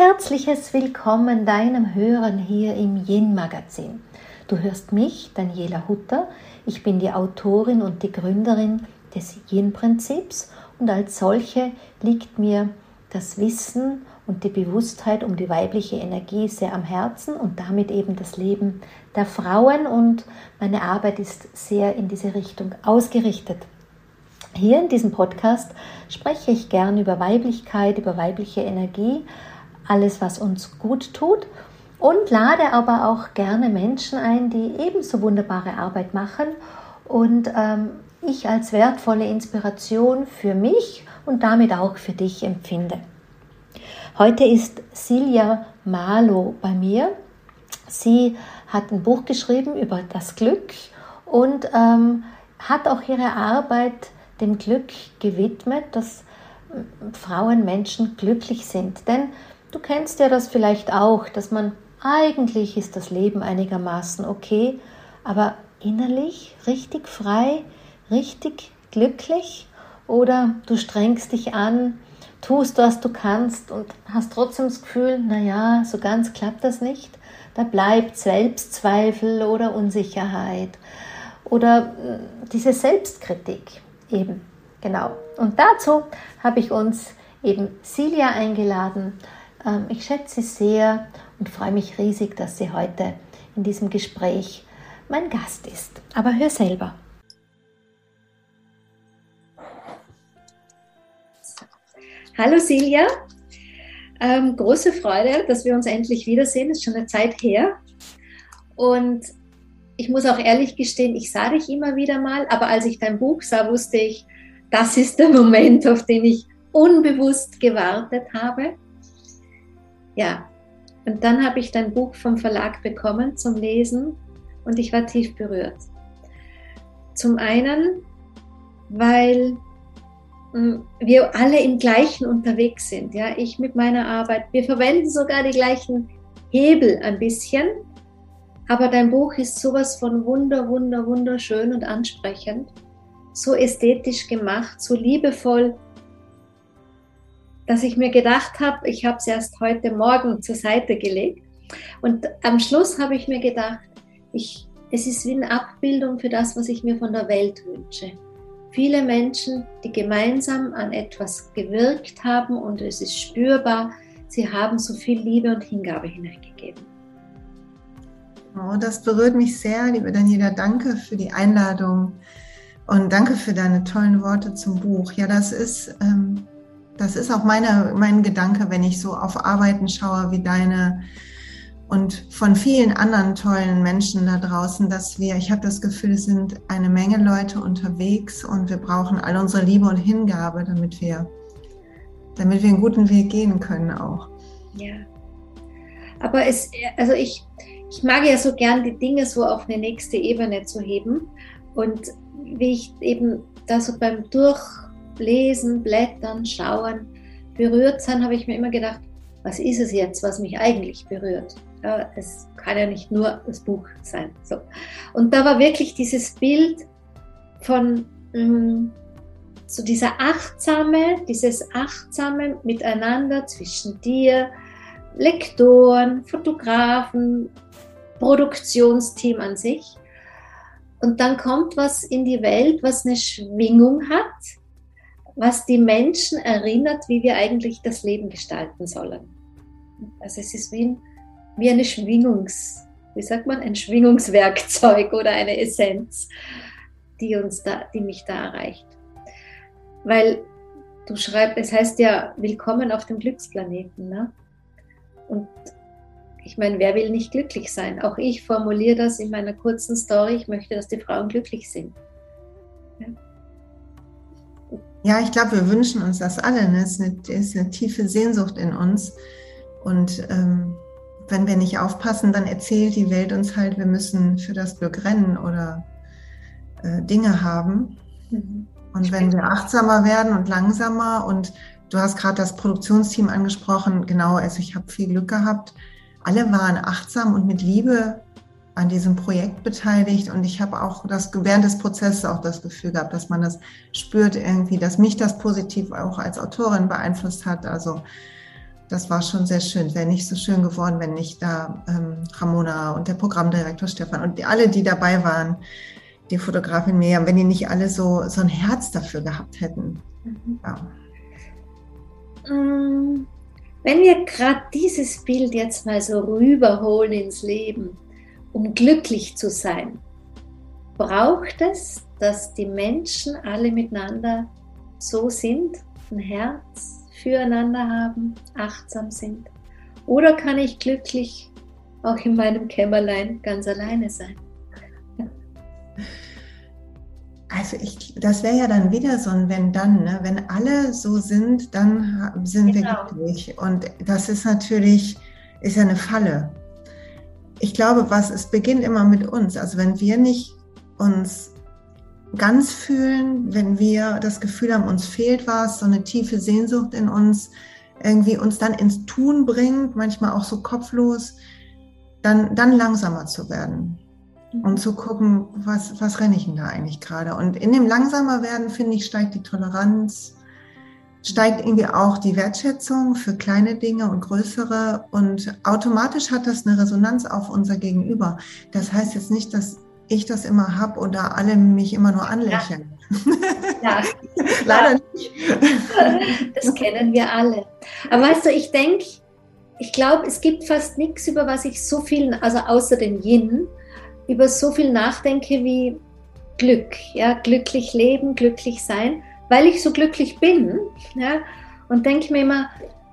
herzliches Willkommen deinem Hören hier im Yin Magazin. Du hörst mich, Daniela Hutter. Ich bin die Autorin und die Gründerin des Yin Prinzips und als solche liegt mir das Wissen und die Bewusstheit um die weibliche Energie sehr am Herzen und damit eben das Leben der Frauen und meine Arbeit ist sehr in diese Richtung ausgerichtet. Hier in diesem Podcast spreche ich gern über Weiblichkeit, über weibliche Energie, alles, was uns gut tut und lade aber auch gerne Menschen ein, die ebenso wunderbare Arbeit machen und ähm, ich als wertvolle Inspiration für mich und damit auch für dich empfinde. Heute ist Silja Malo bei mir. Sie hat ein Buch geschrieben über das Glück und ähm, hat auch ihre Arbeit dem Glück gewidmet, dass äh, Frauen, Menschen glücklich sind. Denn du kennst ja das vielleicht auch, dass man eigentlich ist das Leben einigermaßen okay, aber innerlich richtig frei, richtig glücklich oder du strengst dich an, tust, was du kannst und hast trotzdem das Gefühl, naja, so ganz klappt das nicht. Da bleibt Selbstzweifel oder Unsicherheit oder hm, diese Selbstkritik eben. Genau. Und dazu habe ich uns eben Silja eingeladen. Ähm, ich schätze sie sehr und freue mich riesig, dass sie heute in diesem Gespräch mein Gast ist. Aber hör selber. Hallo Silja, ähm, große Freude, dass wir uns endlich wiedersehen. Ist schon eine Zeit her. Und ich muss auch ehrlich gestehen, ich sah dich immer wieder mal, aber als ich dein Buch sah, wusste ich, das ist der Moment, auf den ich unbewusst gewartet habe. Ja, und dann habe ich dein Buch vom Verlag bekommen zum Lesen und ich war tief berührt. Zum einen, weil hm, wir alle im gleichen unterwegs sind. Ja, ich mit meiner Arbeit. Wir verwenden sogar die gleichen Hebel ein bisschen. Aber dein Buch ist sowas von wunder, wunder, wunderschön und ansprechend. So ästhetisch gemacht, so liebevoll, dass ich mir gedacht habe, ich habe es erst heute Morgen zur Seite gelegt. Und am Schluss habe ich mir gedacht, ich, es ist wie eine Abbildung für das, was ich mir von der Welt wünsche viele Menschen, die gemeinsam an etwas gewirkt haben und es ist spürbar, sie haben so viel Liebe und Hingabe hineingegeben. Oh, das berührt mich sehr, liebe Daniela. Danke für die Einladung und danke für deine tollen Worte zum Buch. Ja, das ist, ähm, das ist auch meine, mein Gedanke, wenn ich so auf Arbeiten schaue wie deine und von vielen anderen tollen Menschen da draußen, dass wir, ich habe das Gefühl, es sind eine Menge Leute unterwegs und wir brauchen all unsere Liebe und Hingabe, damit wir, damit wir einen guten Weg gehen können auch. Ja. Aber es, also ich, ich mag ja so gern die Dinge so auf eine nächste Ebene zu heben. Und wie ich eben da so beim Durchlesen, Blättern, Schauen berührt sein, habe ich mir immer gedacht, was ist es jetzt, was mich eigentlich berührt? Ja, es kann ja nicht nur das Buch sein. So. Und da war wirklich dieses Bild von ähm, so dieser achtsame, dieses achtsame Miteinander zwischen dir, Lektoren, Fotografen, Produktionsteam an sich. Und dann kommt was in die Welt, was eine Schwingung hat, was die Menschen erinnert, wie wir eigentlich das Leben gestalten sollen. Also es ist wie wie eine Schwingungs, wie sagt man, ein Schwingungswerkzeug oder eine Essenz, die uns da, die mich da erreicht. Weil du schreibst, es heißt ja, willkommen auf dem Glücksplaneten. Ne? Und ich meine, wer will nicht glücklich sein? Auch ich formuliere das in meiner kurzen Story. Ich möchte, dass die Frauen glücklich sind. Ja, ja ich glaube, wir wünschen uns das alle. Ne? Es ist eine, ist eine tiefe Sehnsucht in uns. Und ähm, wenn wir nicht aufpassen, dann erzählt die Welt uns halt, wir müssen für das Glück rennen oder äh, Dinge haben. Mhm. Und wenn wir achtsamer werden und langsamer und du hast gerade das Produktionsteam angesprochen, genau, also ich habe viel Glück gehabt. Alle waren achtsam und mit Liebe an diesem Projekt beteiligt und ich habe auch das während des Prozesses auch das Gefühl gehabt, dass man das spürt irgendwie, dass mich das positiv auch als Autorin beeinflusst hat. Also das war schon sehr schön. Wäre nicht so schön geworden, wenn nicht da ähm, Ramona und der Programmdirektor Stefan und die, alle, die dabei waren, die Fotografin Miriam, wenn die nicht alle so, so ein Herz dafür gehabt hätten. Mhm. Ja. Mm, wenn wir gerade dieses Bild jetzt mal so rüberholen ins Leben, um glücklich zu sein, braucht es, dass die Menschen alle miteinander so sind, ein Herz füreinander haben, achtsam sind? Oder kann ich glücklich auch in meinem Kämmerlein ganz alleine sein? Also ich, das wäre ja dann wieder so ein Wenn-Dann. Ne? Wenn alle so sind, dann sind genau. wir glücklich. Und das ist natürlich, ist ja eine Falle. Ich glaube, was es beginnt immer mit uns. Also wenn wir nicht uns ganz fühlen, wenn wir das Gefühl haben, uns fehlt was, so eine tiefe Sehnsucht in uns, irgendwie uns dann ins Tun bringt, manchmal auch so kopflos, dann, dann langsamer zu werden und zu gucken, was, was renne ich denn da eigentlich gerade. Und in dem langsamer werden, finde ich, steigt die Toleranz, steigt irgendwie auch die Wertschätzung für kleine Dinge und größere und automatisch hat das eine Resonanz auf unser Gegenüber. Das heißt jetzt nicht, dass ich das immer habe oder alle mich immer nur anlächeln. Ja, ja. leider nicht. Das kennen wir alle. Aber weißt du, ich denke, ich glaube, es gibt fast nichts, über was ich so viel, also außer dem Yin, über so viel nachdenke wie Glück, ja, glücklich leben, glücklich sein, weil ich so glücklich bin, ja, und denke mir immer,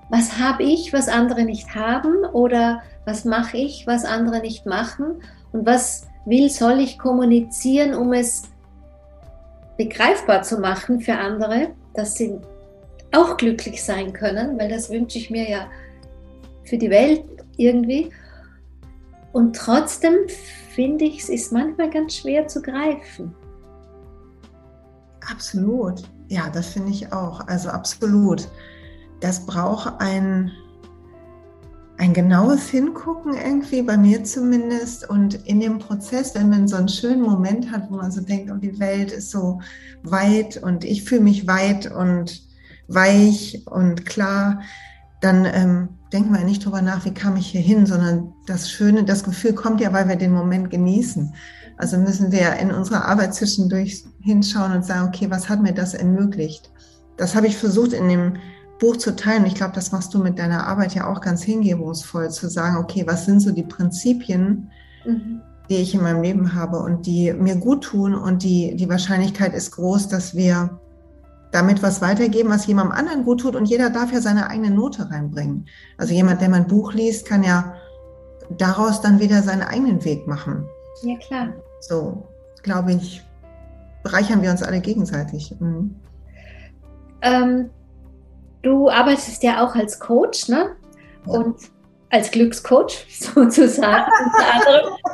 was habe ich, was andere nicht haben oder was mache ich, was andere nicht machen und was will, soll ich kommunizieren, um es begreifbar zu machen für andere, dass sie auch glücklich sein können, weil das wünsche ich mir ja für die Welt irgendwie. Und trotzdem finde ich, es ist manchmal ganz schwer zu greifen. Absolut. Ja, das finde ich auch. Also absolut. Das braucht ein, ein genaues Hingucken irgendwie, bei mir zumindest. Und in dem Prozess, wenn man so einen schönen Moment hat, wo man so denkt, oh, die Welt ist so weit und ich fühle mich weit und weich und klar, dann ähm, denken wir nicht drüber nach, wie kam ich hier hin, sondern das Schöne, das Gefühl kommt ja, weil wir den Moment genießen. Also müssen wir in unserer Arbeit zwischendurch hinschauen und sagen, okay, was hat mir das ermöglicht? Das habe ich versucht in dem Buch zu teilen. Ich glaube, das machst du mit deiner Arbeit ja auch ganz hingebungsvoll, zu sagen, okay, was sind so die Prinzipien, mhm. die ich in meinem Leben habe und die mir gut tun und die, die Wahrscheinlichkeit ist groß, dass wir damit was weitergeben, was jemandem anderen gut tut und jeder darf ja seine eigene Note reinbringen. Also jemand, der mein Buch liest, kann ja daraus dann wieder seinen eigenen Weg machen. Ja, klar. So, glaube ich, bereichern wir uns alle gegenseitig. Mhm. Ähm, du arbeitest ja auch als Coach, ne? Ja. Und als Glückscoach sozusagen.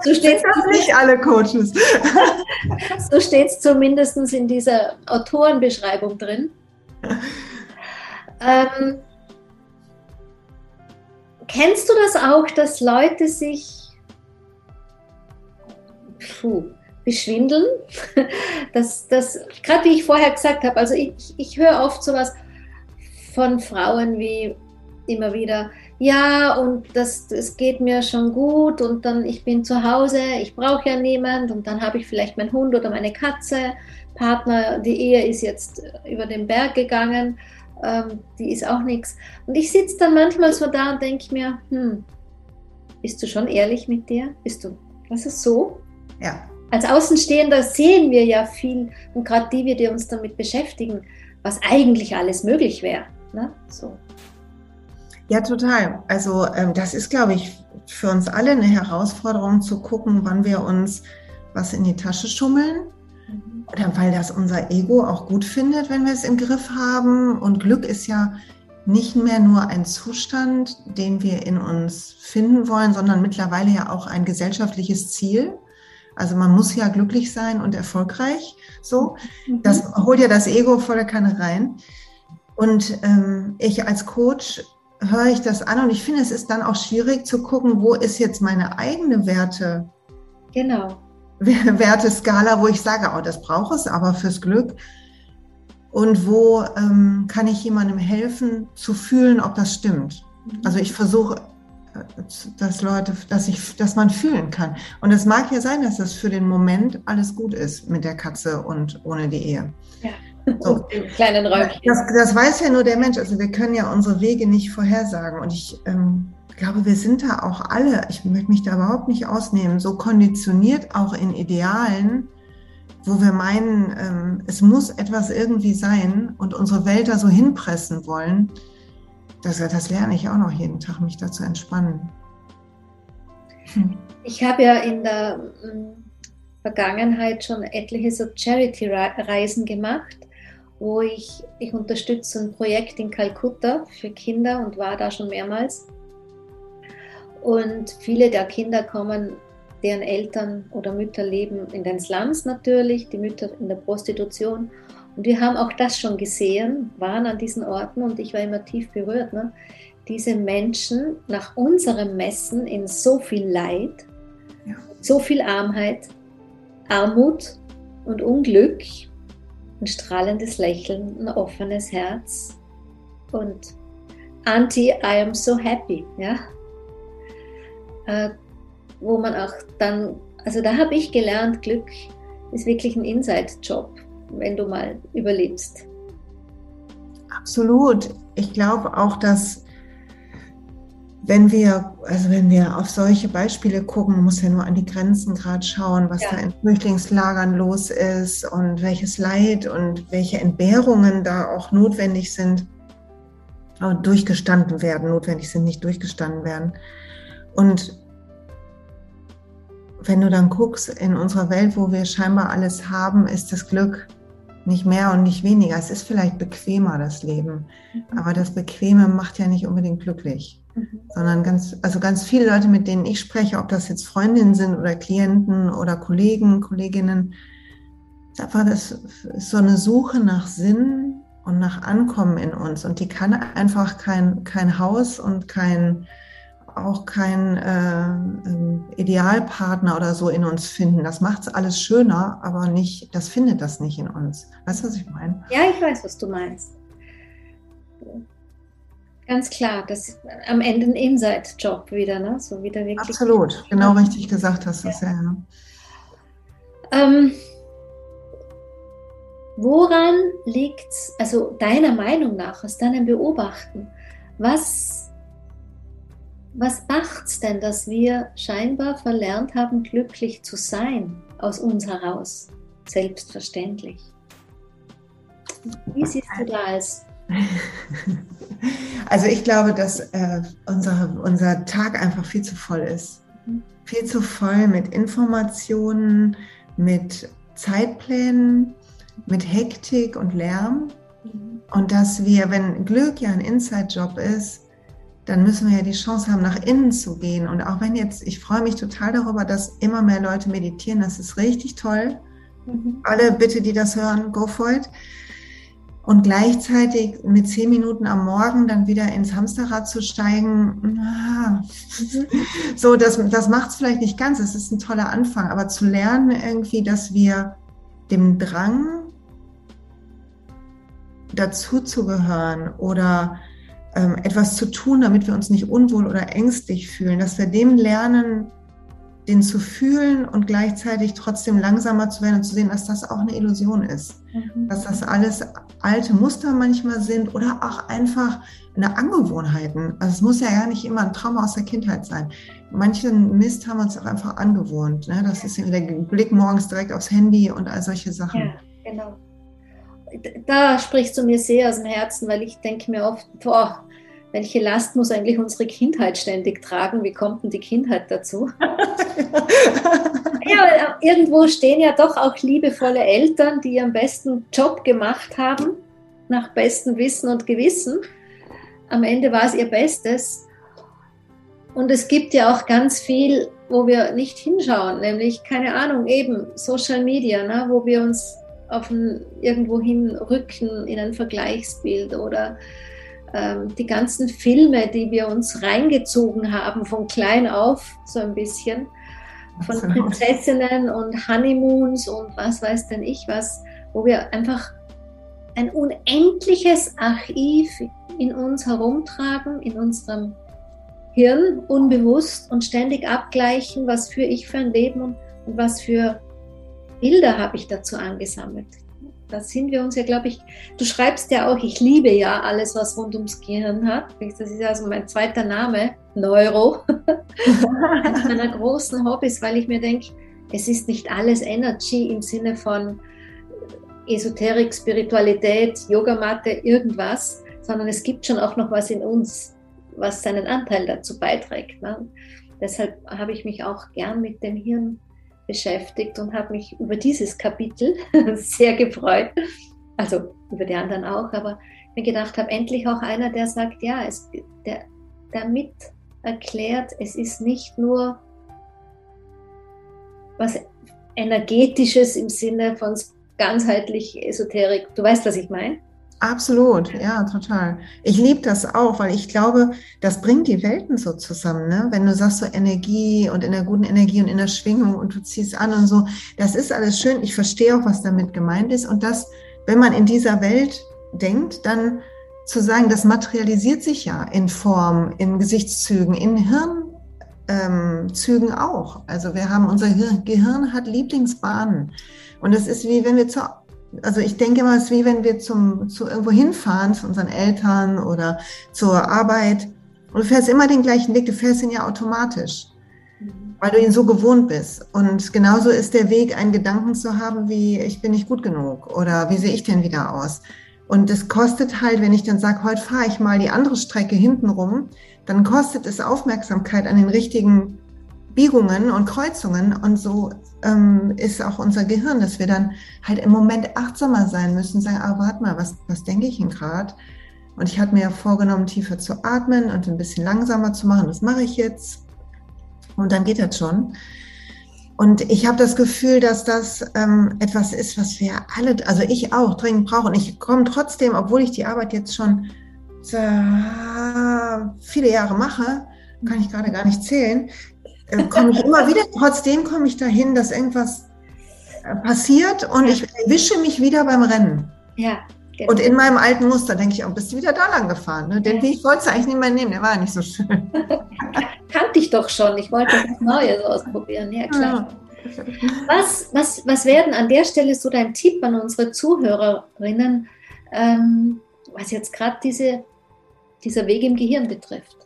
so steht es nicht alle Coaches. so steht es zumindest in dieser Autorenbeschreibung drin. Ähm, kennst du das auch, dass Leute sich puh, beschwindeln? Das, das, Gerade wie ich vorher gesagt habe, also ich, ich höre oft sowas von Frauen wie immer wieder, ja, und das, das geht mir schon gut und dann ich bin zu Hause, ich brauche ja niemand und dann habe ich vielleicht meinen Hund oder meine Katze, Partner, die Ehe ist jetzt über den Berg gegangen, ähm, die ist auch nichts. Und ich sitze dann manchmal so da und denke mir, hm, bist du schon ehrlich mit dir? Bist du, was ist so? Ja. Als Außenstehender sehen wir ja viel und gerade die, die uns damit beschäftigen, was eigentlich alles möglich wäre. Ne? So. Ja, total. Also ähm, das ist, glaube ich, für uns alle eine Herausforderung zu gucken, wann wir uns was in die Tasche schummeln. Mhm. Oder weil das unser Ego auch gut findet, wenn wir es im Griff haben. Und Glück ist ja nicht mehr nur ein Zustand, den wir in uns finden wollen, sondern mittlerweile ja auch ein gesellschaftliches Ziel. Also man muss ja glücklich sein und erfolgreich. So, mhm. das holt ja das Ego voller Kanne rein. Und ähm, ich als Coach höre ich das an und ich finde, es ist dann auch schwierig zu gucken, wo ist jetzt meine eigene Werte. Genau. Werteskala, wo ich sage, oh, das brauche es aber fürs Glück. Und wo ähm, kann ich jemandem helfen zu fühlen, ob das stimmt? Also ich versuche, dass Leute, dass ich, dass man fühlen kann. Und es mag ja sein, dass das für den Moment alles gut ist mit der Katze und ohne die Ehe. Ja. So. kleinen Räumchen. Das, das, weiß ja nur der Mensch. Also wir können ja unsere Wege nicht vorhersagen. Und ich ähm, glaube, wir sind da auch alle, ich möchte mich da überhaupt nicht ausnehmen, so konditioniert auch in Idealen, wo wir meinen, ähm, es muss etwas irgendwie sein und unsere Welt da so hinpressen wollen. Das, das lerne ich auch noch jeden Tag, mich da zu entspannen. Hm. Ich habe ja in der hm, Vergangenheit schon etliche so Charity-Reisen gemacht wo ich, ich unterstütze ein Projekt in Kalkutta für Kinder und war da schon mehrmals. Und viele der Kinder kommen, deren Eltern oder Mütter leben in den Slums natürlich, die Mütter in der Prostitution. Und wir haben auch das schon gesehen, waren an diesen Orten und ich war immer tief berührt. Ne? Diese Menschen nach unserem Messen in so viel Leid, ja. so viel Armheit, Armut und Unglück ein strahlendes Lächeln, ein offenes Herz und Anti, I am so happy, ja. Äh, wo man auch dann, also da habe ich gelernt, Glück ist wirklich ein Inside-Job, wenn du mal überlebst. Absolut. Ich glaube auch, dass wenn wir, also wenn wir auf solche Beispiele gucken, muss ja nur an die Grenzen gerade schauen, was ja. da in Flüchtlingslagern los ist und welches Leid und welche Entbehrungen da auch notwendig sind, durchgestanden werden, notwendig sind, nicht durchgestanden werden. Und wenn du dann guckst, in unserer Welt, wo wir scheinbar alles haben, ist das Glück nicht mehr und nicht weniger. Es ist vielleicht bequemer, das Leben. Mhm. Aber das Bequeme macht ja nicht unbedingt glücklich. Mhm. Sondern ganz, also ganz viele Leute, mit denen ich spreche, ob das jetzt Freundinnen sind oder Klienten oder Kollegen, Kolleginnen, einfach das ist so eine Suche nach Sinn und nach Ankommen in uns. Und die kann einfach kein, kein Haus und kein, auch kein äh, ähm, Idealpartner oder so in uns finden. Das macht es alles schöner, aber nicht, das findet das nicht in uns. Weißt du, was ich meine? Ja, ich weiß, was du meinst. Ganz klar, das ist am Ende ein Inside-Job wieder, ne? So wieder wirklich. Absolut, genau richtig gesagt hast du es ja. ja. Ähm, woran liegt es, also deiner Meinung nach, aus deinem Beobachten, was, was macht es denn, dass wir scheinbar verlernt haben, glücklich zu sein, aus uns heraus, selbstverständlich? Wie siehst du da als Also ich glaube, dass äh, unser, unser Tag einfach viel zu voll ist. Mhm. Viel zu voll mit Informationen, mit Zeitplänen, mit Hektik und Lärm. Mhm. Und dass wir, wenn Glück ja ein Inside-Job ist, dann müssen wir ja die Chance haben, nach innen zu gehen. Und auch wenn jetzt, ich freue mich total darüber, dass immer mehr Leute meditieren, das ist richtig toll. Mhm. Alle bitte, die das hören, go for it und gleichzeitig mit zehn Minuten am Morgen dann wieder ins Hamsterrad zu steigen, so, das, das macht es vielleicht nicht ganz. Es ist ein toller Anfang, aber zu lernen irgendwie, dass wir dem Drang dazuzugehören oder ähm, etwas zu tun, damit wir uns nicht unwohl oder ängstlich fühlen, dass wir dem lernen, den zu fühlen und gleichzeitig trotzdem langsamer zu werden und zu sehen, dass das auch eine Illusion ist. Mhm. Dass das alles alte Muster manchmal sind oder auch einfach eine Angewohnheiten. Also es muss ja gar nicht immer ein Trauma aus der Kindheit sein. Manchen Mist haben wir uns auch einfach angewohnt. Ne? Das ist der Blick morgens direkt aufs Handy und all solche Sachen. Ja, genau. Da sprichst du mir sehr aus dem Herzen, weil ich denke mir oft, boah, welche Last muss eigentlich unsere Kindheit ständig tragen? Wie kommt denn die Kindheit dazu? ja, äh, irgendwo stehen ja doch auch liebevolle Eltern, die ihren besten Job gemacht haben, nach bestem Wissen und Gewissen. Am Ende war es ihr Bestes. Und es gibt ja auch ganz viel, wo wir nicht hinschauen, nämlich, keine Ahnung, eben Social Media, ne, wo wir uns auf ein, irgendwo hinrücken in ein Vergleichsbild oder ähm, die ganzen Filme, die wir uns reingezogen haben, von klein auf, so ein bisschen, von Prinzessinnen und Honeymoons und was weiß denn ich was, wo wir einfach ein unendliches Archiv in uns herumtragen, in unserem Hirn, unbewusst und ständig abgleichen, was führe ich für ein Leben und was für Bilder habe ich dazu angesammelt. Da sind wir uns ja, glaube ich, du schreibst ja auch, ich liebe ja alles, was rund ums Gehirn hat. Das ist also mein zweiter Name, Neuro. Eines meiner großen Hobbys, weil ich mir denke, es ist nicht alles Energy im Sinne von Esoterik, Spiritualität, Yogamatte, irgendwas, sondern es gibt schon auch noch was in uns, was seinen Anteil dazu beiträgt. Ne? Deshalb habe ich mich auch gern mit dem Hirn beschäftigt und habe mich über dieses Kapitel sehr gefreut. Also über die anderen auch, aber mir gedacht habe, endlich auch einer, der sagt, ja, es, der damit erklärt, es ist nicht nur was energetisches im Sinne von ganzheitlich Esoterik. Du weißt, was ich meine? Absolut, ja, total. Ich liebe das auch, weil ich glaube, das bringt die Welten so zusammen. Ne? Wenn du sagst so Energie und in der guten Energie und in der Schwingung und du ziehst an und so, das ist alles schön. Ich verstehe auch, was damit gemeint ist. Und das, wenn man in dieser Welt denkt, dann zu sagen, das materialisiert sich ja in Form, in Gesichtszügen, in Hirnzügen ähm, auch. Also wir haben, unser Gehirn hat Lieblingsbahnen. Und es ist wie wenn wir zur, also ich denke immer, es ist wie wenn wir zum, zu irgendwo hinfahren, zu unseren Eltern oder zur Arbeit. Und du fährst immer den gleichen Weg, du fährst ihn ja automatisch, weil du ihn so gewohnt bist. Und genauso ist der Weg, einen Gedanken zu haben, wie ich bin nicht gut genug oder wie sehe ich denn wieder aus. Und es kostet halt, wenn ich dann sage, heute fahre ich mal die andere Strecke hinten rum, dann kostet es Aufmerksamkeit an den richtigen Biegungen und Kreuzungen. Und so ähm, ist auch unser Gehirn, dass wir dann halt im Moment achtsamer sein müssen, sagen, ah, warte mal, was, was denke ich denn gerade? Und ich hatte mir ja vorgenommen, tiefer zu atmen und ein bisschen langsamer zu machen. Das mache ich jetzt. Und dann geht das schon. Und ich habe das Gefühl, dass das ähm, etwas ist, was wir alle, also ich auch, dringend brauchen. Ich komme trotzdem, obwohl ich die Arbeit jetzt schon viele Jahre mache, kann ich gerade gar nicht zählen, äh, komme ich immer wieder, trotzdem komme ich dahin, dass irgendwas äh, passiert und ich erwische mich wieder beim Rennen. Ja. Genau. Und in meinem alten Muster denke ich, oh, bist du wieder da lang gefahren? Ne? Den Weg wollte ich eigentlich nicht mehr nehmen, der war nicht so schön. Kannte ich doch schon, ich wollte was Neues ausprobieren, ja klar. Ja. Was, was, was werden an der Stelle so dein Tipp an unsere Zuhörerinnen, ähm, was jetzt gerade diese, dieser Weg im Gehirn betrifft?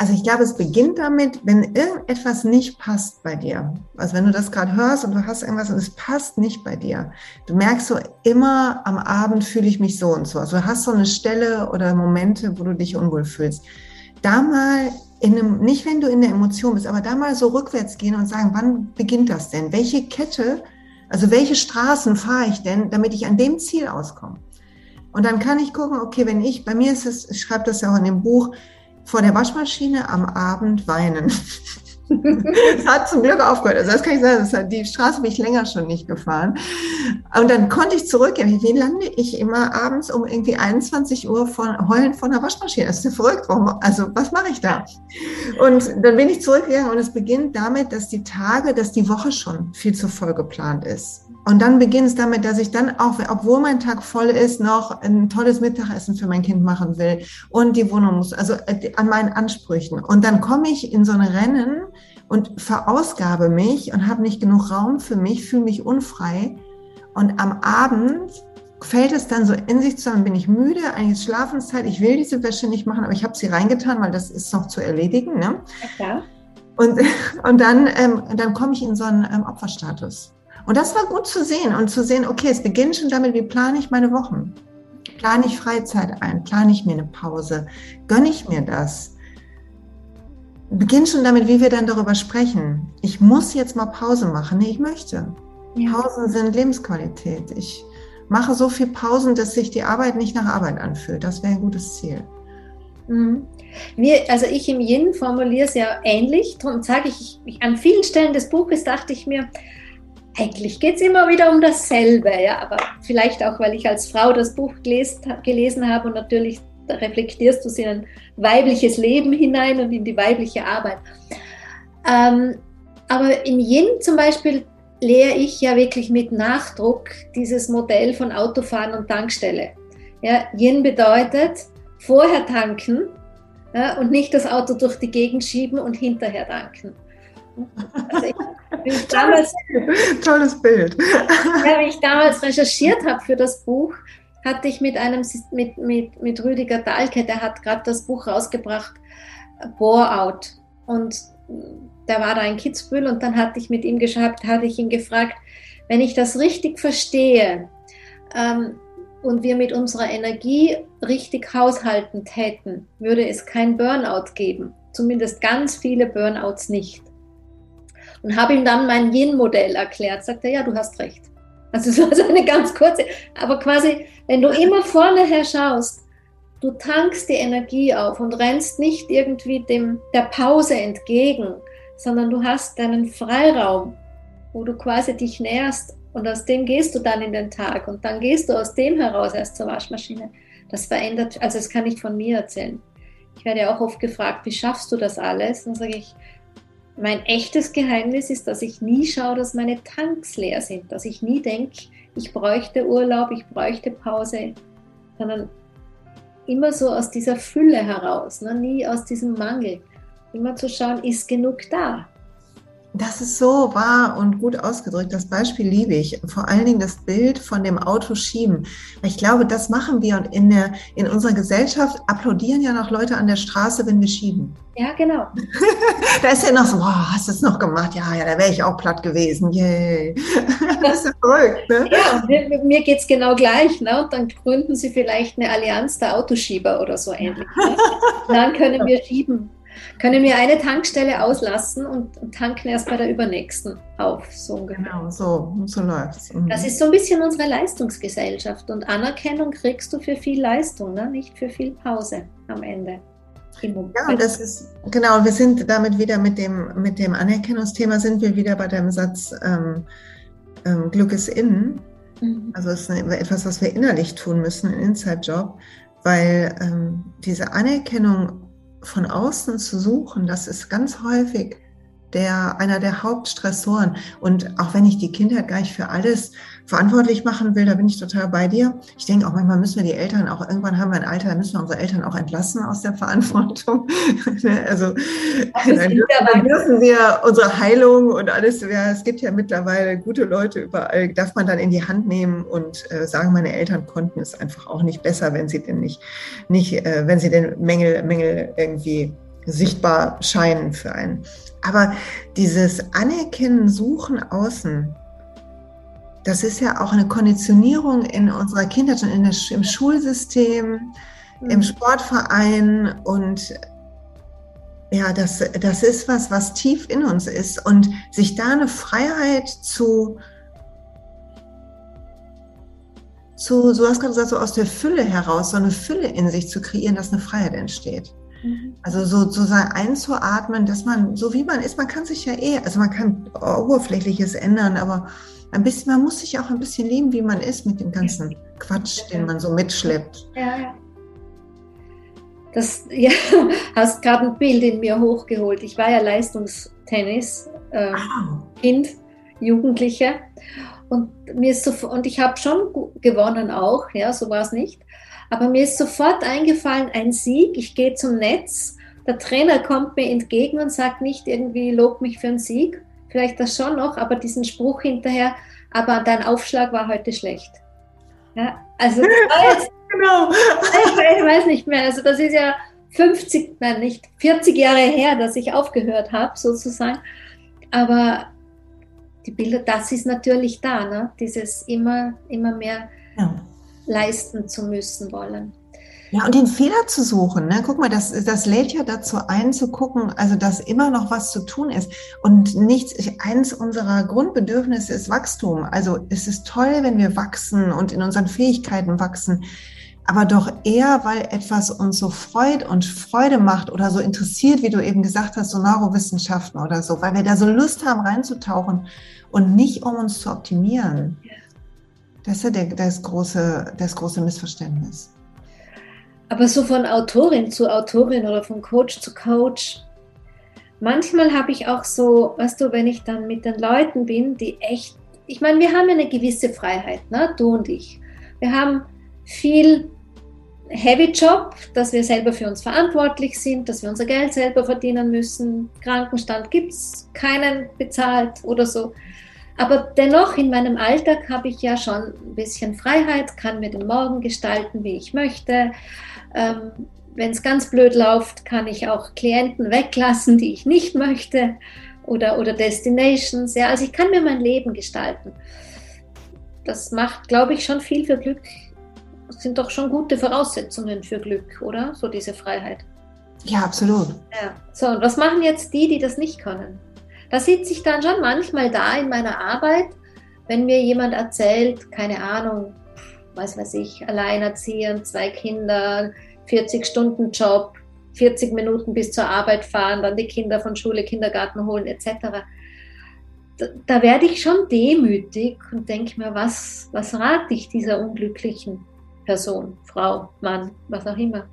Also ich glaube, es beginnt damit, wenn irgendetwas nicht passt bei dir. Also wenn du das gerade hörst und du hast irgendwas und es passt nicht bei dir. Du merkst so immer am Abend fühle ich mich so und so. Also du hast so eine Stelle oder Momente, wo du dich unwohl fühlst. Da mal in einem, nicht wenn du in der Emotion bist, aber da mal so rückwärts gehen und sagen, wann beginnt das denn? Welche Kette, also welche Straßen fahre ich denn, damit ich an dem Ziel auskomme? Und dann kann ich gucken, okay, wenn ich, bei mir ist es, ich schreibe das ja auch in dem Buch, vor der Waschmaschine am Abend weinen. das hat zum Glück aufgehört. Also das kann ich sagen, hat, die Straße bin ich länger schon nicht gefahren. Und dann konnte ich zurück. Wie lande ich immer abends um irgendwie 21 Uhr von, heulen vor der Waschmaschine? Das ist ja verrückt. Also was mache ich da? Und dann bin ich zurückgegangen und es beginnt damit, dass die Tage, dass die Woche schon viel zu voll geplant ist. Und dann beginnt es damit, dass ich dann auch, obwohl mein Tag voll ist, noch ein tolles Mittagessen für mein Kind machen will und die Wohnung muss, also äh, an meinen Ansprüchen. Und dann komme ich in so ein Rennen und verausgabe mich und habe nicht genug Raum für mich, fühle mich unfrei. Und am Abend fällt es dann so in sich zusammen, bin ich müde, eigentlich ist Schlafenszeit, ich will diese Wäsche nicht machen, aber ich habe sie reingetan, weil das ist noch zu erledigen. Ne? Ja. Und, und dann, ähm, dann komme ich in so einen ähm, Opferstatus. Und das war gut zu sehen und zu sehen, okay, es beginnt schon damit, wie plane ich meine Wochen? Plane ich Freizeit ein? Plane ich mir eine Pause? Gönne ich mir das? Beginnt schon damit, wie wir dann darüber sprechen. Ich muss jetzt mal Pause machen. Nee, ich möchte. Ja. Pausen sind Lebensqualität. Ich mache so viel Pausen, dass sich die Arbeit nicht nach Arbeit anfühlt. Das wäre ein gutes Ziel. Mhm. Mir, also ich im Yin formuliere es ja ähnlich. Darum sage ich, ich, an vielen Stellen des Buches dachte ich mir, eigentlich geht es immer wieder um dasselbe, ja, aber vielleicht auch, weil ich als Frau das Buch gelesen, gelesen habe und natürlich reflektierst du es in ein weibliches Leben hinein und in die weibliche Arbeit. Ähm, aber im Yin zum Beispiel lehre ich ja wirklich mit Nachdruck dieses Modell von Autofahren und Tankstelle. Ja, Yin bedeutet vorher tanken ja, und nicht das Auto durch die Gegend schieben und hinterher tanken. Also ich, damals, Tolles Bild. Ja, wie ich damals recherchiert habe für das Buch, hatte ich mit einem mit, mit, mit Rüdiger Dahlke, der hat gerade das Buch rausgebracht, Bore-out. Und der war da in Kitzbühel und dann hatte ich mit ihm geschaut, hatte ich ihn gefragt, wenn ich das richtig verstehe ähm, und wir mit unserer Energie richtig haushalten täten, würde es kein Burnout geben. Zumindest ganz viele Burnouts nicht. Und habe ihm dann mein Yin-Modell erklärt. Sagt er, ja, du hast recht. Also so also eine ganz kurze, aber quasi, wenn du immer vorne her schaust, du tankst die Energie auf und rennst nicht irgendwie dem, der Pause entgegen, sondern du hast deinen Freiraum, wo du quasi dich näherst und aus dem gehst du dann in den Tag und dann gehst du aus dem heraus erst zur Waschmaschine. Das verändert, also das kann ich von mir erzählen. Ich werde ja auch oft gefragt, wie schaffst du das alles? Dann sage ich, mein echtes Geheimnis ist, dass ich nie schaue, dass meine Tanks leer sind, dass ich nie denke, ich bräuchte Urlaub, ich bräuchte Pause, sondern immer so aus dieser Fülle heraus, ne? nie aus diesem Mangel. Immer zu schauen, ist genug da. Das ist so wahr und gut ausgedrückt. Das Beispiel liebe ich. Vor allen Dingen das Bild von dem Auto schieben. Ich glaube, das machen wir und in, der, in unserer Gesellschaft applaudieren ja noch Leute an der Straße, wenn wir schieben. Ja, genau. da ist ja noch so, wow, hast du es noch gemacht? Ja, ja, da wäre ich auch platt gewesen. Yay. das ist ja verrückt, ne? Ja, mir, mir geht es genau gleich. Ne? Und dann gründen sie vielleicht eine Allianz der Autoschieber oder so ähnlich. Ne? Dann können wir schieben können wir eine Tankstelle auslassen und tanken erst bei der übernächsten auf. So ungefähr. Genau, so, so läuft es. Mhm. Das ist so ein bisschen unsere Leistungsgesellschaft und Anerkennung kriegst du für viel Leistung, ne? nicht für viel Pause am Ende. Ja, und das ist, genau, wir sind damit wieder mit dem, mit dem Anerkennungsthema, sind wir wieder bei dem Satz, ähm, ähm, Glück ist innen. Mhm. Also es ist etwas, was wir innerlich tun müssen, ein Inside-Job, weil ähm, diese Anerkennung von außen zu suchen, das ist ganz häufig der, einer der Hauptstressoren. Und auch wenn ich die Kinder gleich für alles verantwortlich machen will, da bin ich total bei dir. Ich denke auch manchmal müssen wir die Eltern auch, irgendwann haben wir ein Alter, da müssen wir unsere Eltern auch entlassen aus der Verantwortung. also dann dürfen wir unsere Heilung und alles, ja, es gibt ja mittlerweile gute Leute überall, darf man dann in die Hand nehmen und äh, sagen, meine Eltern konnten es einfach auch nicht besser, wenn sie denn nicht, nicht äh, wenn sie den Mängel, Mängel irgendwie sichtbar scheinen für einen. Aber dieses Anerkennen, Suchen außen, das ist ja auch eine Konditionierung in unserer Kindheit und in der, im Schulsystem, mhm. im Sportverein und ja, das, das ist was, was tief in uns ist und sich da eine Freiheit zu, zu, so hast du gerade gesagt, so aus der Fülle heraus, so eine Fülle in sich zu kreieren, dass eine Freiheit entsteht. Mhm. Also sozusagen einzuatmen, dass man, so wie man ist, man kann sich ja eh, also man kann Oberflächliches ändern, aber ein bisschen, man muss sich auch ein bisschen lieben, wie man ist mit dem ganzen Quatsch, den man so mitschleppt. Ja, ja. Das, ja, hast gerade ein Bild in mir hochgeholt. Ich war ja Leistungstennis, äh, Kind, Jugendliche. Und mir ist so, und ich habe schon gewonnen auch, ja, so war es nicht. Aber mir ist sofort eingefallen, ein Sieg, ich gehe zum Netz, der Trainer kommt mir entgegen und sagt nicht irgendwie, lob mich für einen Sieg, vielleicht das schon noch, aber diesen Spruch hinterher, aber dein Aufschlag war heute schlecht. Ja, also jetzt, genau. ich, ich weiß nicht mehr, also das ist ja 50, nein, nicht 40 Jahre her, dass ich aufgehört habe, sozusagen. Aber die Bilder, das ist natürlich da, ne? dieses immer, immer mehr ja leisten zu müssen wollen. Ja, und den Fehler zu suchen. Ne? Guck mal, das, das lädt ja dazu ein, zu gucken, also dass immer noch was zu tun ist. Und nichts, eins unserer Grundbedürfnisse ist Wachstum. Also es ist toll, wenn wir wachsen und in unseren Fähigkeiten wachsen. Aber doch eher, weil etwas uns so freut und Freude macht oder so interessiert, wie du eben gesagt hast, so Neurowissenschaften oder so, weil wir da so Lust haben, reinzutauchen und nicht um uns zu optimieren. Das ist ja der, das, große, das große Missverständnis. Aber so von Autorin zu Autorin oder von Coach zu Coach, manchmal habe ich auch so, weißt du, wenn ich dann mit den Leuten bin, die echt, ich meine, wir haben eine gewisse Freiheit, ne? du und ich. Wir haben viel Heavy Job, dass wir selber für uns verantwortlich sind, dass wir unser Geld selber verdienen müssen. Krankenstand gibt es keinen bezahlt oder so. Aber dennoch in meinem Alltag habe ich ja schon ein bisschen Freiheit, kann mir den Morgen gestalten, wie ich möchte. Ähm, Wenn es ganz blöd läuft, kann ich auch Klienten weglassen, die ich nicht möchte oder, oder Destinations. Ja, also ich kann mir mein Leben gestalten. Das macht, glaube ich, schon viel für Glück. Das sind doch schon gute Voraussetzungen für Glück, oder? So diese Freiheit. Ja, absolut. Ja. So, und was machen jetzt die, die das nicht können? Da sitze ich dann schon manchmal da in meiner Arbeit, wenn mir jemand erzählt, keine Ahnung, was weiß ich, alleinerziehend, zwei Kinder, 40 Stunden Job, 40 Minuten bis zur Arbeit fahren, dann die Kinder von Schule, Kindergarten holen etc. Da, da werde ich schon demütig und denke mir, was, was rate ich dieser unglücklichen Person, Frau, Mann, was auch immer.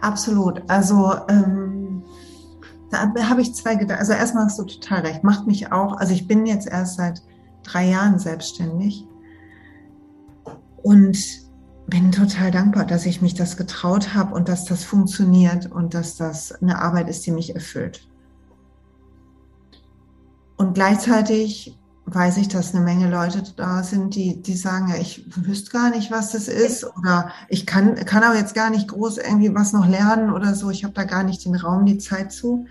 Absolut. Also ähm, da habe ich zwei Gedanken. Also erstmal hast du total recht. Macht mich auch, also ich bin jetzt erst seit drei Jahren selbstständig und bin total dankbar, dass ich mich das getraut habe und dass das funktioniert und dass das eine Arbeit ist, die mich erfüllt. Und gleichzeitig weiß ich, dass eine Menge Leute da sind, die, die sagen, ja, ich wüsste gar nicht, was das ist oder ich kann, kann aber jetzt gar nicht groß irgendwie was noch lernen oder so. Ich habe da gar nicht den Raum, die Zeit zu.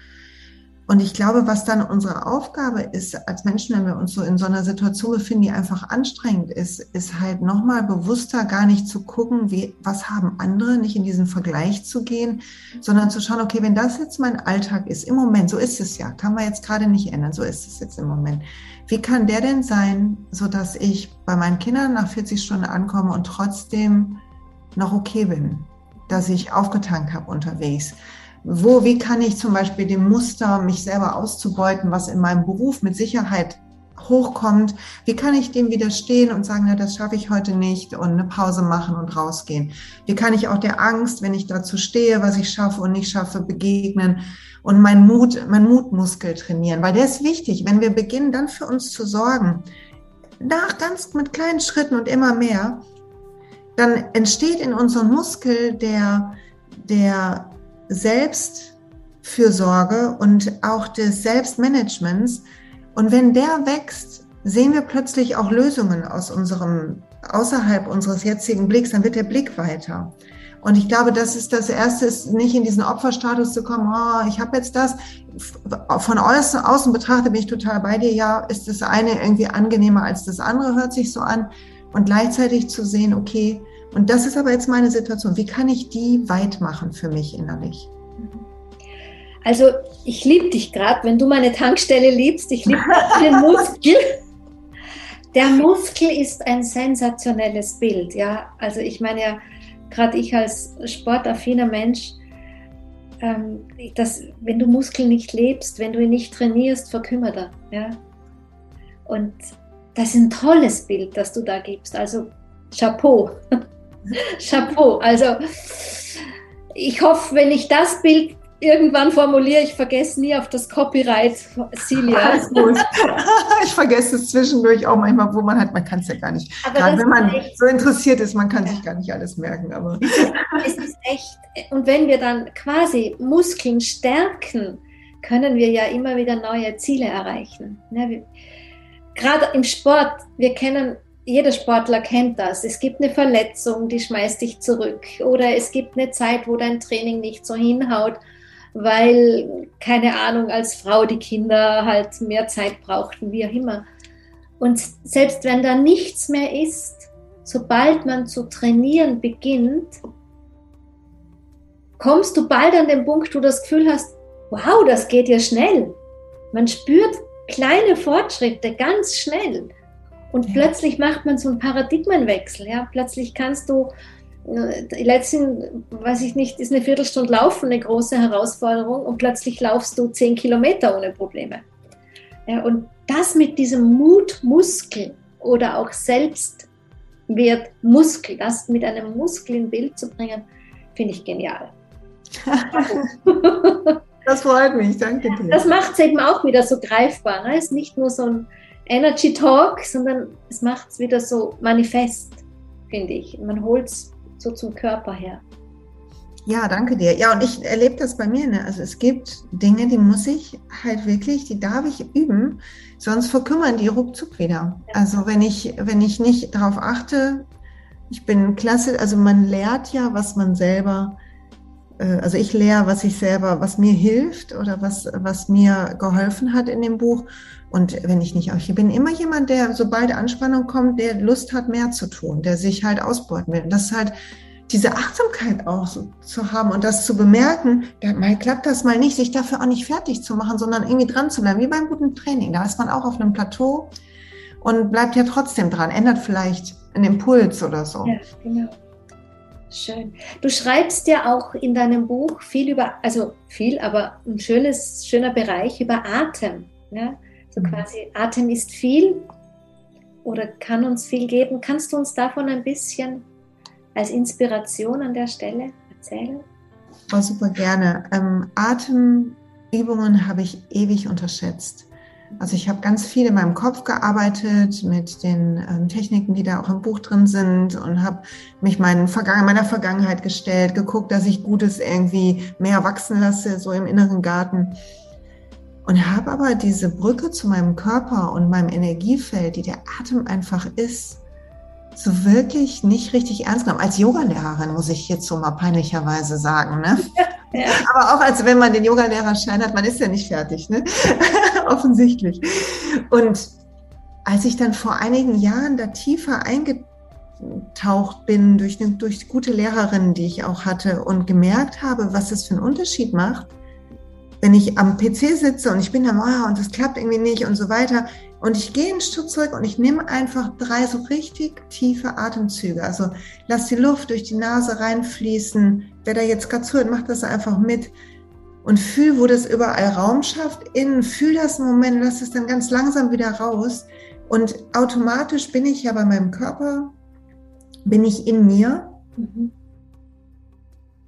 Und ich glaube, was dann unsere Aufgabe ist als Menschen, wenn wir uns so in so einer Situation befinden, die einfach anstrengend ist, ist halt nochmal bewusster gar nicht zu gucken, wie, was haben andere, nicht in diesen Vergleich zu gehen, sondern zu schauen, okay, wenn das jetzt mein Alltag ist, im Moment, so ist es ja, kann man jetzt gerade nicht ändern, so ist es jetzt im Moment. Wie kann der denn sein, so dass ich bei meinen Kindern nach 40 Stunden ankomme und trotzdem noch okay bin, dass ich aufgetankt habe unterwegs? Wo, wie kann ich zum Beispiel dem Muster, mich selber auszubeuten, was in meinem Beruf mit Sicherheit hochkommt, wie kann ich dem widerstehen und sagen, na, das schaffe ich heute nicht und eine Pause machen und rausgehen? Wie kann ich auch der Angst, wenn ich dazu stehe, was ich schaffe und nicht schaffe, begegnen und mein Mut, mein Mutmuskel trainieren? Weil der ist wichtig. Wenn wir beginnen, dann für uns zu sorgen, nach ganz mit kleinen Schritten und immer mehr, dann entsteht in unserem Muskel der, der Selbstfürsorge und auch des Selbstmanagements. Und wenn der wächst, sehen wir plötzlich auch Lösungen aus unserem, außerhalb unseres jetzigen Blicks, dann wird der Blick weiter. Und ich glaube, das ist das Erste, ist nicht in diesen Opferstatus zu kommen, oh, ich habe jetzt das. Von außen, außen betrachtet bin ich total bei dir, ja, ist das eine irgendwie angenehmer als das andere, hört sich so an. Und gleichzeitig zu sehen, okay, und das ist aber jetzt meine Situation. Wie kann ich die weit machen für mich innerlich? Also ich liebe dich gerade, wenn du meine Tankstelle liebst. Ich liebe den Muskel. Der Muskel ist ein sensationelles Bild. Ja, also ich meine ja, gerade ich als sportaffiner Mensch, ähm, dass, wenn du Muskel nicht lebst, wenn du ihn nicht trainierst, verkümmert er. Ja? Und das ist ein tolles Bild, das du da gibst. Also Chapeau. Chapeau. Also ich hoffe, wenn ich das Bild irgendwann formuliere, ich vergesse nie auf das Copyright, gut. ich vergesse es zwischendurch auch manchmal, wo man hat, man kann es ja gar nicht. Aber Gerade wenn man so interessiert ist, man kann ja. sich gar nicht alles merken. Aber es ist echt, und wenn wir dann quasi Muskeln stärken, können wir ja immer wieder neue Ziele erreichen. Ne, gerade im Sport, wir kennen jeder Sportler kennt das. Es gibt eine Verletzung, die schmeißt dich zurück. Oder es gibt eine Zeit, wo dein Training nicht so hinhaut, weil, keine Ahnung, als Frau die Kinder halt mehr Zeit brauchten, wie auch immer. Und selbst wenn da nichts mehr ist, sobald man zu trainieren beginnt, kommst du bald an den Punkt, wo du das Gefühl hast, wow, das geht ja schnell. Man spürt kleine Fortschritte ganz schnell. Und ja. plötzlich macht man so einen Paradigmenwechsel. Ja? Plötzlich kannst du, äh, die letzten, weiß ich nicht, ist eine Viertelstunde Laufen eine große Herausforderung und plötzlich laufst du zehn Kilometer ohne Probleme. Ja, und das mit diesem Mutmuskel oder auch Selbstwertmuskel, das mit einem Muskel in Bild zu bringen, finde ich genial. das freut mich, danke dir. Das macht es eben auch wieder so greifbar. Ne? Es ist nicht nur so ein Energy Talk, sondern es macht es wieder so manifest, finde ich. Man holt es so zum Körper her. Ja, danke dir. Ja, und ich erlebe das bei mir. Ne? Also es gibt Dinge, die muss ich halt wirklich, die darf ich üben, sonst verkümmern die ruckzuck wieder. Also wenn ich, wenn ich nicht darauf achte, ich bin klasse, also man lehrt ja, was man selber, äh, also ich lehre, was ich selber, was mir hilft oder was, was mir geholfen hat in dem Buch. Und wenn ich nicht, ich bin immer jemand, der, sobald Anspannung kommt, der Lust hat, mehr zu tun, der sich halt ausbeuten will. Und das ist halt, diese Achtsamkeit auch so zu haben und das zu bemerken, mal klappt das mal nicht, sich dafür auch nicht fertig zu machen, sondern irgendwie dran zu bleiben, wie beim guten Training. Da ist man auch auf einem Plateau und bleibt ja trotzdem dran, ändert vielleicht einen Impuls oder so. Ja, genau. Schön. Du schreibst ja auch in deinem Buch viel über, also viel, aber ein schönes, schöner Bereich über Atem. Ja? So mhm. quasi, Atem ist viel oder kann uns viel geben. Kannst du uns davon ein bisschen als Inspiration an der Stelle erzählen? Oh, super gerne. Ähm, Atemübungen habe ich ewig unterschätzt. Also ich habe ganz viel in meinem Kopf gearbeitet mit den ähm, Techniken, die da auch im Buch drin sind und habe mich meinen Vergangen, meiner Vergangenheit gestellt, geguckt, dass ich Gutes irgendwie mehr wachsen lasse, so im inneren Garten. Und habe aber diese Brücke zu meinem Körper und meinem Energiefeld, die der Atem einfach ist, so wirklich nicht richtig ernst genommen. Als Yogalehrerin muss ich jetzt so mal peinlicherweise sagen. Ne? Ja. Aber auch als wenn man den Yogalehrerschein hat, man ist ja nicht fertig, ne? offensichtlich. Und als ich dann vor einigen Jahren da tiefer eingetaucht bin durch, durch gute Lehrerinnen, die ich auch hatte und gemerkt habe, was es für einen Unterschied macht, wenn ich am PC sitze und ich bin da, oh, und das klappt irgendwie nicht und so weiter, und ich gehe ein Stück zurück und ich nehme einfach drei so richtig tiefe Atemzüge. Also lass die Luft durch die Nase reinfließen. Wer da jetzt gerade zuhört, macht das einfach mit. Und fühl, wo das überall Raum schafft. Innen, fühl das einen Moment, lass es dann ganz langsam wieder raus. Und automatisch bin ich ja bei meinem Körper, bin ich in mir. Mhm.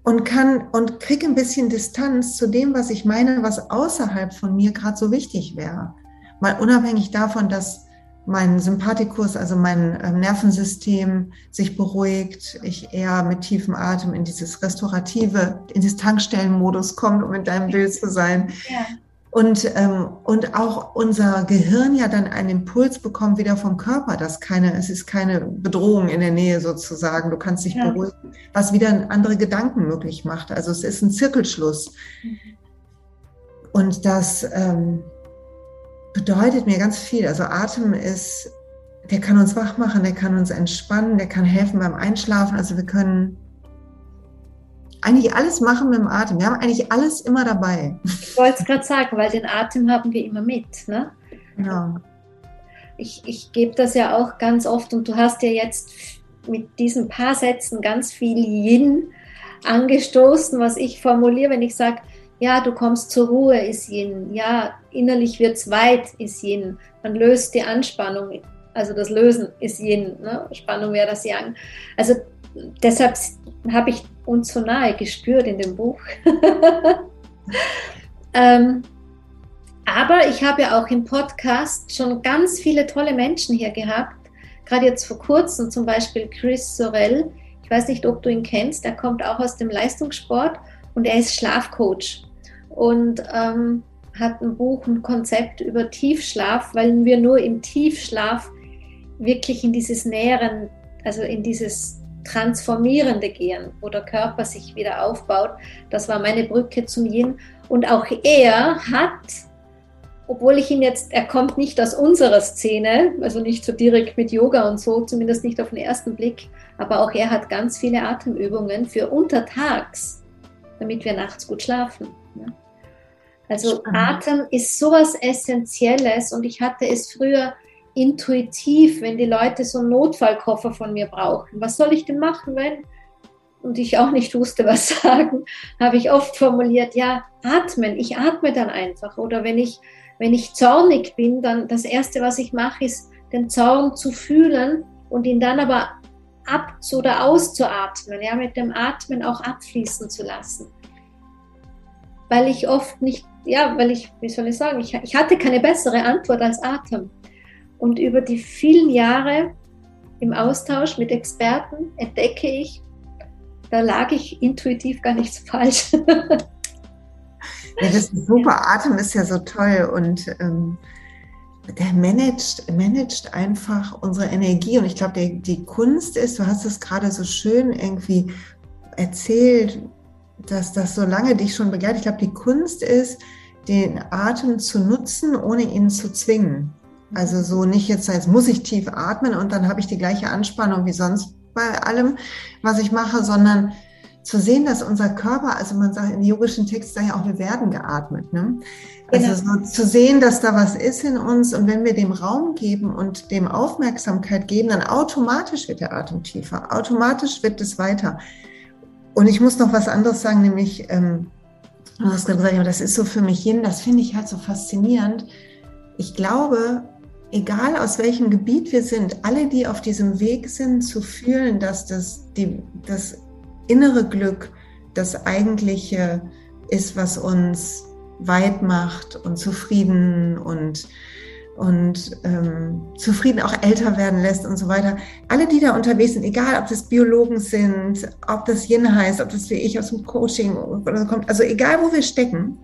Und kann und krieg ein bisschen Distanz zu dem, was ich meine, was außerhalb von mir gerade so wichtig wäre mal unabhängig davon, dass mein Sympathikus, also mein ähm, Nervensystem sich beruhigt, ich eher mit tiefem Atem in dieses restaurative, in dieses Tankstellenmodus kommt, um in deinem Bild zu sein. Ja. Und, ähm, und auch unser Gehirn ja dann einen Impuls bekommt wieder vom Körper, dass keine, es ist keine Bedrohung in der Nähe sozusagen, du kannst dich ja. beruhigen, was wieder andere Gedanken möglich macht. Also es ist ein Zirkelschluss. Mhm. Und das, ähm, bedeutet mir ganz viel. Also Atem ist, der kann uns wach machen, der kann uns entspannen, der kann helfen beim Einschlafen. Also wir können eigentlich alles machen mit dem Atem. Wir haben eigentlich alles immer dabei. Ich wollte es gerade sagen, weil den Atem haben wir immer mit. Ne? Genau. Ich, ich gebe das ja auch ganz oft und du hast ja jetzt mit diesen paar Sätzen ganz viel Yin angestoßen, was ich formuliere, wenn ich sage, ja, du kommst zur Ruhe, ist Yin. Ja, innerlich wird es weit, ist Yin. Man löst die Anspannung, also das Lösen ist Yin. Ne? Spannung wäre das Yang. Also deshalb habe ich uns so nahe gespürt in dem Buch. ähm, aber ich habe ja auch im Podcast schon ganz viele tolle Menschen hier gehabt. Gerade jetzt vor kurzem zum Beispiel Chris Sorel. Ich weiß nicht, ob du ihn kennst. Er kommt auch aus dem Leistungssport und er ist Schlafcoach und ähm, hat ein Buch, ein Konzept über Tiefschlaf, weil wir nur im Tiefschlaf wirklich in dieses Näheren, also in dieses Transformierende gehen, wo der Körper sich wieder aufbaut. Das war meine Brücke zum Yin. Und auch er hat, obwohl ich ihn jetzt, er kommt nicht aus unserer Szene, also nicht so direkt mit Yoga und so, zumindest nicht auf den ersten Blick, aber auch er hat ganz viele Atemübungen für untertags, damit wir nachts gut schlafen. Also Spannend. Atem ist sowas Essentielles und ich hatte es früher intuitiv, wenn die Leute so einen Notfallkoffer von mir brauchen. Was soll ich denn machen, wenn? Und ich auch nicht wusste, was sagen, habe ich oft formuliert, ja, atmen. Ich atme dann einfach. Oder wenn ich, wenn ich zornig bin, dann das Erste, was ich mache, ist, den Zorn zu fühlen und ihn dann aber ab oder auszuatmen, ja, mit dem Atmen auch abfließen zu lassen. Weil ich oft nicht ja, weil ich, wie soll ich sagen, ich, ich hatte keine bessere Antwort als Atem. Und über die vielen Jahre im Austausch mit Experten entdecke ich, da lag ich intuitiv gar nichts falsch. Ja, das ist super. Atem ist ja so toll und ähm, der managt, managt einfach unsere Energie. Und ich glaube, die Kunst ist, du hast es gerade so schön irgendwie erzählt, dass das so lange dich schon begleitet. Ich glaube, die Kunst ist, den Atem zu nutzen, ohne ihn zu zwingen. Also so nicht jetzt, jetzt muss ich tief atmen und dann habe ich die gleiche Anspannung wie sonst bei allem, was ich mache, sondern zu sehen, dass unser Körper, also man sagt in yogischen Texten ja auch, wir werden geatmet. Ne? Also genau. so zu sehen, dass da was ist in uns und wenn wir dem Raum geben und dem Aufmerksamkeit geben, dann automatisch wird der Atem tiefer, automatisch wird es weiter. Und ich muss noch was anderes sagen, nämlich, ähm, du hast gerade gesagt, das ist so für mich hin, das finde ich halt so faszinierend. Ich glaube, egal aus welchem Gebiet wir sind, alle, die auf diesem Weg sind, zu fühlen, dass das, die, das innere Glück das eigentliche ist, was uns weit macht und zufrieden und, und ähm, zufrieden auch älter werden lässt und so weiter. Alle, die da unterwegs sind, egal ob das Biologen sind, ob das Yin heißt, ob das wie ich aus dem Coaching oder so kommt, also egal wo wir stecken,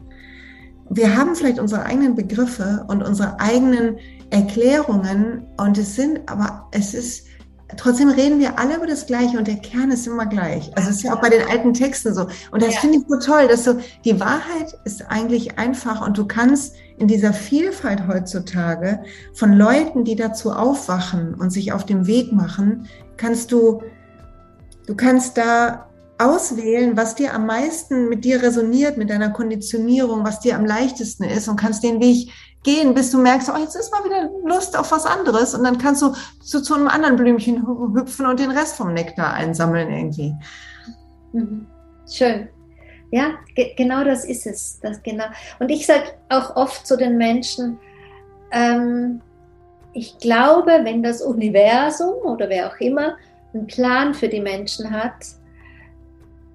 wir haben vielleicht unsere eigenen Begriffe und unsere eigenen Erklärungen und es sind, aber es ist trotzdem reden wir alle über das Gleiche und der Kern ist immer gleich. Also es ist ja auch bei den alten Texten so. Und das ja. finde ich so toll, dass so die Wahrheit ist eigentlich einfach und du kannst in dieser Vielfalt heutzutage von Leuten, die dazu aufwachen und sich auf den Weg machen, kannst du, du kannst da auswählen, was dir am meisten mit dir resoniert, mit deiner Konditionierung, was dir am leichtesten ist und kannst den Weg gehen, bis du merkst, oh, jetzt ist mal wieder Lust auf was anderes und dann kannst du zu, zu einem anderen Blümchen hüpfen und den Rest vom Nektar einsammeln irgendwie. Mhm. Schön. Ja, ge genau das ist es. Das genau. Und ich sage auch oft zu den Menschen, ähm, ich glaube, wenn das Universum oder wer auch immer einen Plan für die Menschen hat,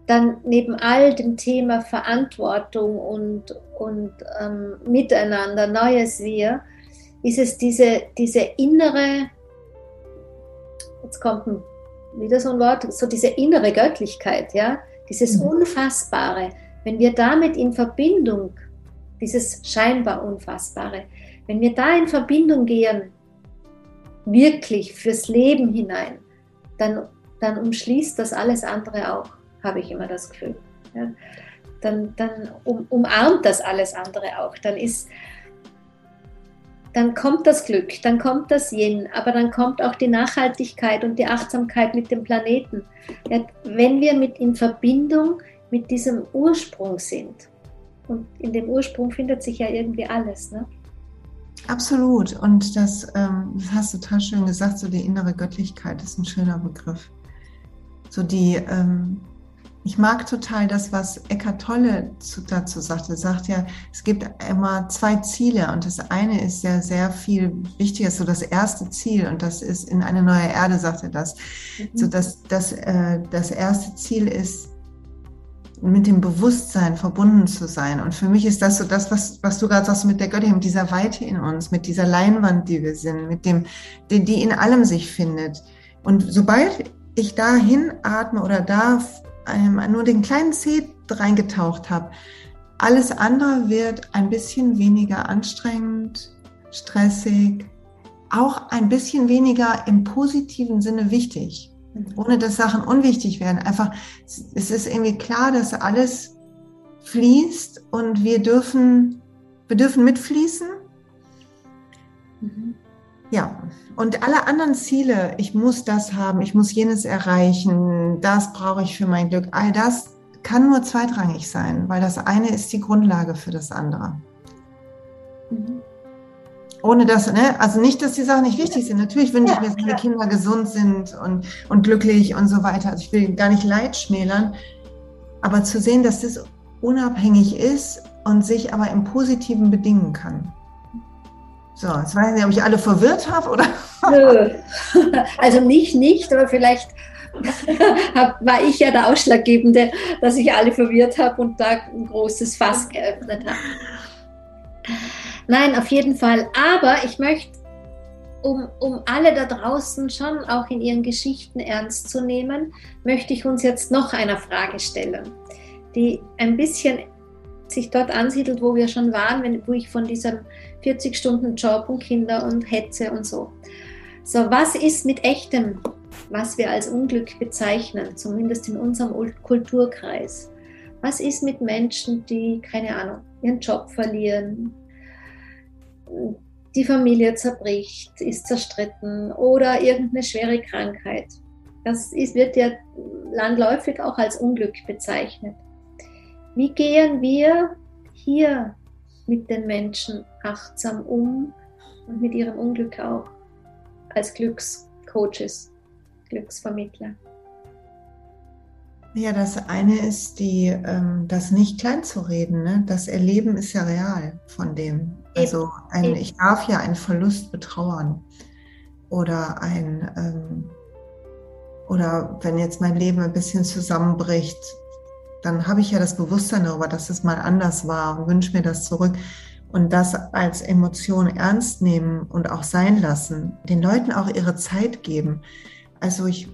dann neben all dem Thema Verantwortung und, und ähm, Miteinander, neues Wir, ist es diese, diese innere, jetzt kommt ein, wieder so ein Wort, so diese innere Göttlichkeit, ja, dieses mhm. Unfassbare. Wenn wir damit in Verbindung, dieses scheinbar Unfassbare, wenn wir da in Verbindung gehen, wirklich fürs Leben hinein, dann, dann umschließt das alles andere auch habe ich immer das Gefühl. Ja. Dann, dann um, umarmt das alles andere auch. Dann ist, dann kommt das Glück, dann kommt das Yin, aber dann kommt auch die Nachhaltigkeit und die Achtsamkeit mit dem Planeten. Ja, wenn wir mit in Verbindung mit diesem Ursprung sind. Und in dem Ursprung findet sich ja irgendwie alles. Ne? Absolut. Und das, ähm, das hast du total schön gesagt, so die innere Göttlichkeit ist ein schöner Begriff. So die, ähm, ich mag total das, was Eckart Tolle dazu sagte. Er sagt ja, es gibt immer zwei Ziele und das eine ist ja sehr viel wichtiger, so das erste Ziel und das ist in eine neue Erde, sagt er das. Mhm. So dass das, äh, das erste Ziel ist, mit dem Bewusstsein verbunden zu sein. Und für mich ist das so das, was, was du gerade sagst mit der Göttin, mit dieser Weite in uns, mit dieser Leinwand, die wir sind, mit dem, die, die in allem sich findet. Und sobald ich dahin atme oder ähm, nur den kleinen Zeh reingetaucht habe, alles andere wird ein bisschen weniger anstrengend, stressig, auch ein bisschen weniger im positiven Sinne wichtig, mhm. ohne dass Sachen unwichtig werden. Einfach, es ist irgendwie klar, dass alles fließt und wir dürfen, wir dürfen mitfließen. Mhm. Ja, und alle anderen Ziele, ich muss das haben, ich muss jenes erreichen, das brauche ich für mein Glück, all das kann nur zweitrangig sein, weil das eine ist die Grundlage für das andere. Mhm. Ohne das, ne, also nicht, dass die Sachen nicht wichtig sind. Natürlich wünsche ja, ich mir, dass meine Kinder gesund sind und, und glücklich und so weiter. Also ich will gar nicht Leid schmälern, aber zu sehen, dass das unabhängig ist und sich aber im Positiven bedingen kann. So, jetzt weiß ich nicht, ob ich alle verwirrt habe oder. Nö. Also mich nicht, aber vielleicht war ich ja der Ausschlaggebende, dass ich alle verwirrt habe und da ein großes Fass geöffnet habe. Nein, auf jeden Fall. Aber ich möchte um, um alle da draußen schon auch in ihren Geschichten ernst zu nehmen, möchte ich uns jetzt noch einer Frage stellen, die ein bisschen sich dort ansiedelt, wo wir schon waren, wenn, wo ich von diesem 40-Stunden-Job und Kinder und Hetze und so. So, was ist mit echtem, was wir als Unglück bezeichnen, zumindest in unserem Kulturkreis? Was ist mit Menschen, die, keine Ahnung, ihren Job verlieren, die Familie zerbricht, ist zerstritten oder irgendeine schwere Krankheit? Das ist, wird ja landläufig auch als Unglück bezeichnet. Wie gehen wir hier mit den Menschen achtsam um und mit ihrem Unglück auch als Glückscoaches, Glücksvermittler? Ja, das eine ist die, ähm, das nicht klein zu reden. Ne? Das Erleben ist ja real von dem. Also ein, ich darf ja einen Verlust betrauern oder ein ähm, oder wenn jetzt mein Leben ein bisschen zusammenbricht, dann habe ich ja das Bewusstsein darüber, dass es mal anders war und wünsche mir das zurück. Und das als Emotion ernst nehmen und auch sein lassen, den Leuten auch ihre Zeit geben. Also ich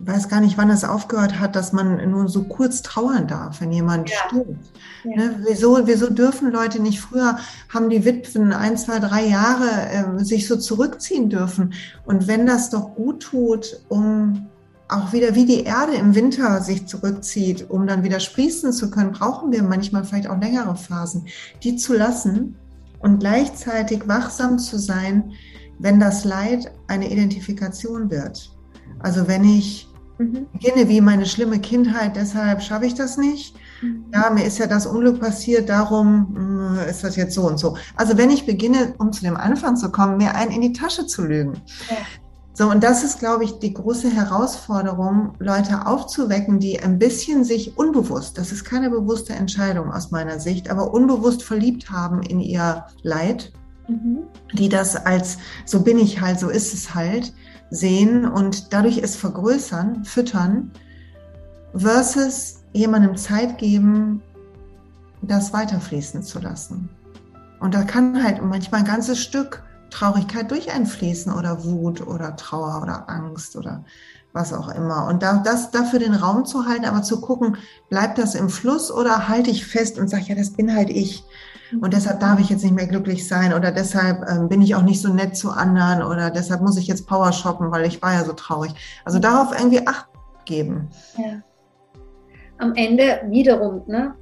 weiß gar nicht, wann es aufgehört hat, dass man nur so kurz trauern darf, wenn jemand ja. stirbt. Ja. Ne? Wieso, wieso dürfen Leute nicht früher, haben die Witwen ein, zwei, drei Jahre äh, sich so zurückziehen dürfen? Und wenn das doch gut tut, um auch wieder wie die Erde im Winter sich zurückzieht, um dann wieder sprießen zu können, brauchen wir manchmal vielleicht auch längere Phasen, die zu lassen und gleichzeitig wachsam zu sein, wenn das Leid eine Identifikation wird. Also wenn ich mhm. beginne wie meine schlimme Kindheit, deshalb schaffe ich das nicht. Mhm. Ja, mir ist ja das Unglück passiert, darum hm, ist das jetzt so und so. Also wenn ich beginne, um zu dem Anfang zu kommen, mir einen in die Tasche zu lügen, ja. So, und das ist, glaube ich, die große Herausforderung, Leute aufzuwecken, die ein bisschen sich unbewusst, das ist keine bewusste Entscheidung aus meiner Sicht, aber unbewusst verliebt haben in ihr Leid, mhm. die das als, so bin ich halt, so ist es halt, sehen und dadurch es vergrößern, füttern, versus jemandem Zeit geben, das weiterfließen zu lassen. Und da kann halt manchmal ein ganzes Stück Traurigkeit durch einfließen oder Wut oder Trauer oder Angst oder was auch immer. Und da, das dafür den Raum zu halten, aber zu gucken, bleibt das im Fluss oder halte ich fest und sage, ja, das bin halt ich. Und deshalb darf ich jetzt nicht mehr glücklich sein oder deshalb ähm, bin ich auch nicht so nett zu anderen oder deshalb muss ich jetzt Power shoppen, weil ich war ja so traurig. Also darauf irgendwie Acht geben. Ja. Am Ende wiederum, ne?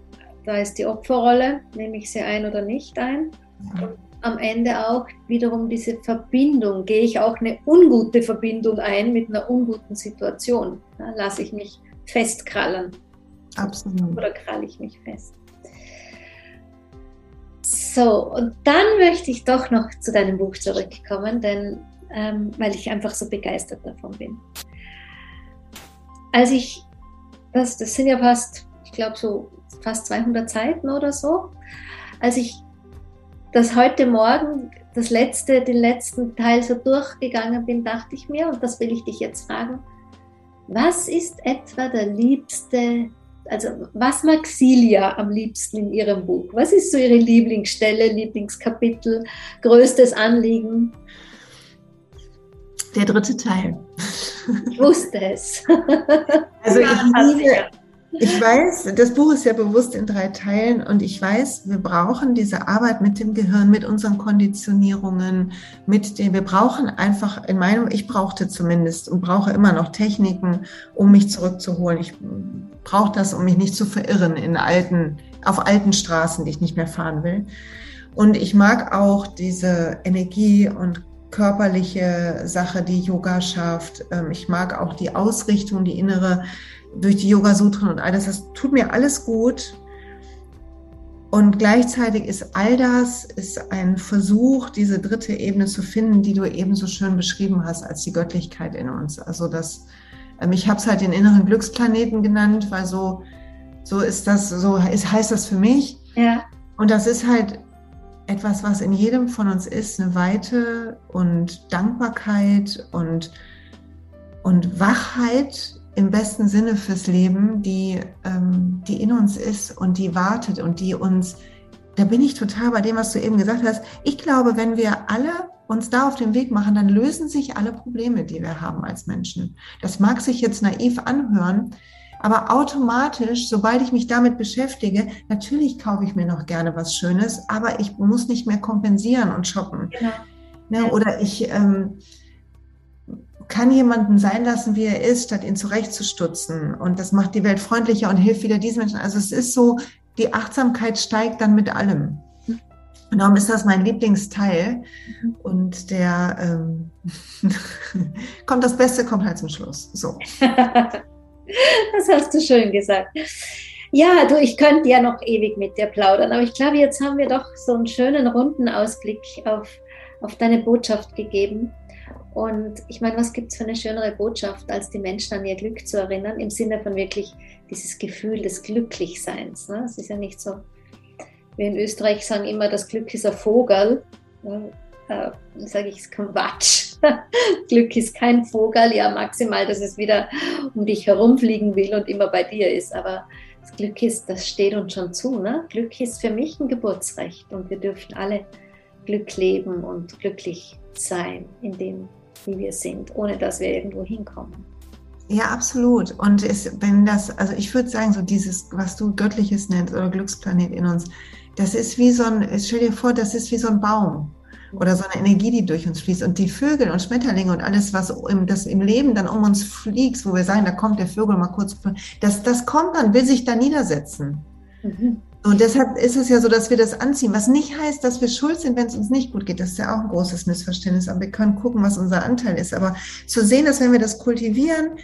da ist die Opferrolle, nehme ich sie ein oder nicht ein. Ja. Und am Ende auch wiederum diese Verbindung, gehe ich auch eine ungute Verbindung ein mit einer unguten Situation. Da lasse ich mich festkrallen. Absolut. Oder kralle ich mich fest. So, und dann möchte ich doch noch zu deinem Buch zurückkommen, denn ähm, weil ich einfach so begeistert davon bin. Als ich, das, das sind ja fast, ich glaube so fast 200 Seiten oder so, als ich dass heute Morgen das letzte, den letzten Teil so durchgegangen bin, dachte ich mir, und das will ich dich jetzt fragen, was ist etwa der liebste, also was mag Silja am liebsten in ihrem Buch? Was ist so ihre Lieblingsstelle, Lieblingskapitel, größtes Anliegen? Der dritte Teil. Ich wusste es. Also ich liebe, ich weiß, das Buch ist ja bewusst in drei Teilen und ich weiß, wir brauchen diese Arbeit mit dem Gehirn, mit unseren Konditionierungen, mit dem, wir brauchen einfach, in meinem, ich brauchte zumindest und brauche immer noch Techniken, um mich zurückzuholen. Ich brauche das, um mich nicht zu verirren in alten, auf alten Straßen, die ich nicht mehr fahren will. Und ich mag auch diese Energie und körperliche Sache, die Yoga schafft. Ähm, ich mag auch die Ausrichtung, die innere durch die Yoga-Sutren und all das, das tut mir alles gut. Und gleichzeitig ist all das ist ein Versuch, diese dritte Ebene zu finden, die du eben so schön beschrieben hast, als die Göttlichkeit in uns. Also das, ähm, ich habe es halt den inneren Glücksplaneten genannt, weil so, so ist das, so ist, heißt das für mich. Ja. Und das ist halt etwas, was in jedem von uns ist, eine Weite und Dankbarkeit und, und Wachheit im besten Sinne fürs Leben, die, ähm, die in uns ist und die wartet und die uns, da bin ich total bei dem, was du eben gesagt hast. Ich glaube, wenn wir alle uns da auf den Weg machen, dann lösen sich alle Probleme, die wir haben als Menschen. Das mag sich jetzt naiv anhören, aber automatisch, sobald ich mich damit beschäftige, natürlich kaufe ich mir noch gerne was Schönes, aber ich muss nicht mehr kompensieren und shoppen. Genau. Ne, oder ich ähm, kann jemanden sein lassen, wie er ist, statt ihn zurechtzustutzen. Und das macht die Welt freundlicher und hilft wieder diesen Menschen. Also es ist so, die Achtsamkeit steigt dann mit allem. Und darum ist das mein Lieblingsteil. Und der ähm, kommt, das Beste kommt halt zum Schluss. So. das hast du schön gesagt. Ja, du, ich könnte ja noch ewig mit dir plaudern, aber ich glaube, jetzt haben wir doch so einen schönen runden Ausblick auf, auf deine Botschaft gegeben. Und ich meine, was gibt es für eine schönere Botschaft, als die Menschen an ihr Glück zu erinnern, im Sinne von wirklich dieses Gefühl des Glücklichseins. Ne? Es ist ja nicht so, wir in Österreich sagen immer, das Glück ist ein Vogel. Ne? Äh, sage ich, es Quatsch. Glück ist kein Vogel, ja maximal, dass es wieder um dich herumfliegen will und immer bei dir ist. Aber das Glück ist, das steht uns schon zu. Ne? Glück ist für mich ein Geburtsrecht und wir dürfen alle Glück leben und glücklich sein in dem, wie wir sind, ohne dass wir irgendwo hinkommen. Ja, absolut. Und es, wenn das, also ich würde sagen, so dieses, was du Göttliches nennst oder Glücksplanet in uns, das ist wie so ein, stell dir vor, das ist wie so ein Baum oder so eine Energie, die durch uns fließt. Und die Vögel und Schmetterlinge und alles, was im, das im Leben dann um uns fliegt, wo wir sagen, da kommt der Vögel mal kurz, das, das kommt dann, will sich da niedersetzen. Mhm. Und deshalb ist es ja so, dass wir das anziehen, was nicht heißt, dass wir schuld sind, wenn es uns nicht gut geht. Das ist ja auch ein großes Missverständnis. Aber wir können gucken, was unser Anteil ist. Aber zu sehen, dass wenn wir das kultivieren,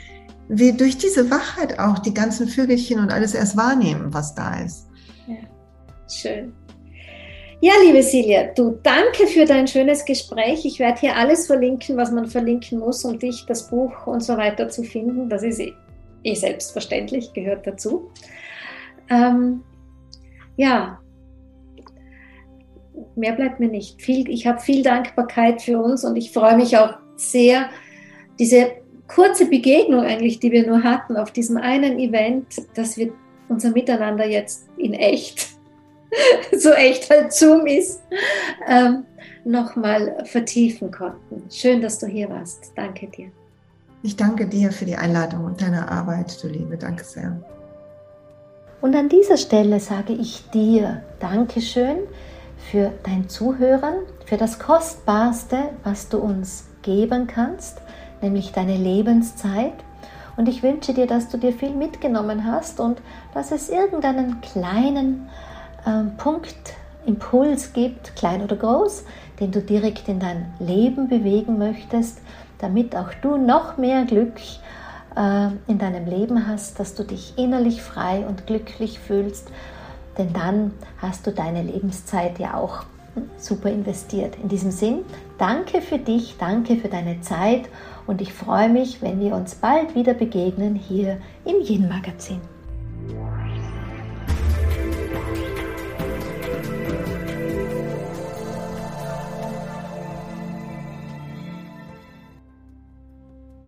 wir durch diese Wachheit auch die ganzen Vögelchen und alles erst wahrnehmen, was da ist. Ja, schön. Ja, liebe Silja, du danke für dein schönes Gespräch. Ich werde hier alles verlinken, was man verlinken muss, um dich, das Buch und so weiter zu finden. Das ist eh, eh selbstverständlich, gehört dazu. Ähm, ja, mehr bleibt mir nicht. Viel, ich habe viel Dankbarkeit für uns und ich freue mich auch sehr, diese kurze Begegnung eigentlich, die wir nur hatten auf diesem einen Event, dass wir unser Miteinander jetzt in echt, so echt halt Zoom ist, ähm, nochmal vertiefen konnten. Schön, dass du hier warst. Danke dir. Ich danke dir für die Einladung und deine Arbeit, du Liebe. Danke sehr. Und an dieser Stelle sage ich dir Dankeschön für dein Zuhören, für das Kostbarste, was du uns geben kannst, nämlich deine Lebenszeit. Und ich wünsche dir, dass du dir viel mitgenommen hast und dass es irgendeinen kleinen äh, Punkt, Impuls gibt, klein oder groß, den du direkt in dein Leben bewegen möchtest, damit auch du noch mehr Glück äh, in deinem Leben hast, dass du dich innerlich frei und glücklich fühlst, denn dann hast du deine Lebenszeit ja auch super investiert. In diesem Sinn, danke für dich, danke für deine Zeit und ich freue mich, wenn wir uns bald wieder begegnen hier im Yin Magazin.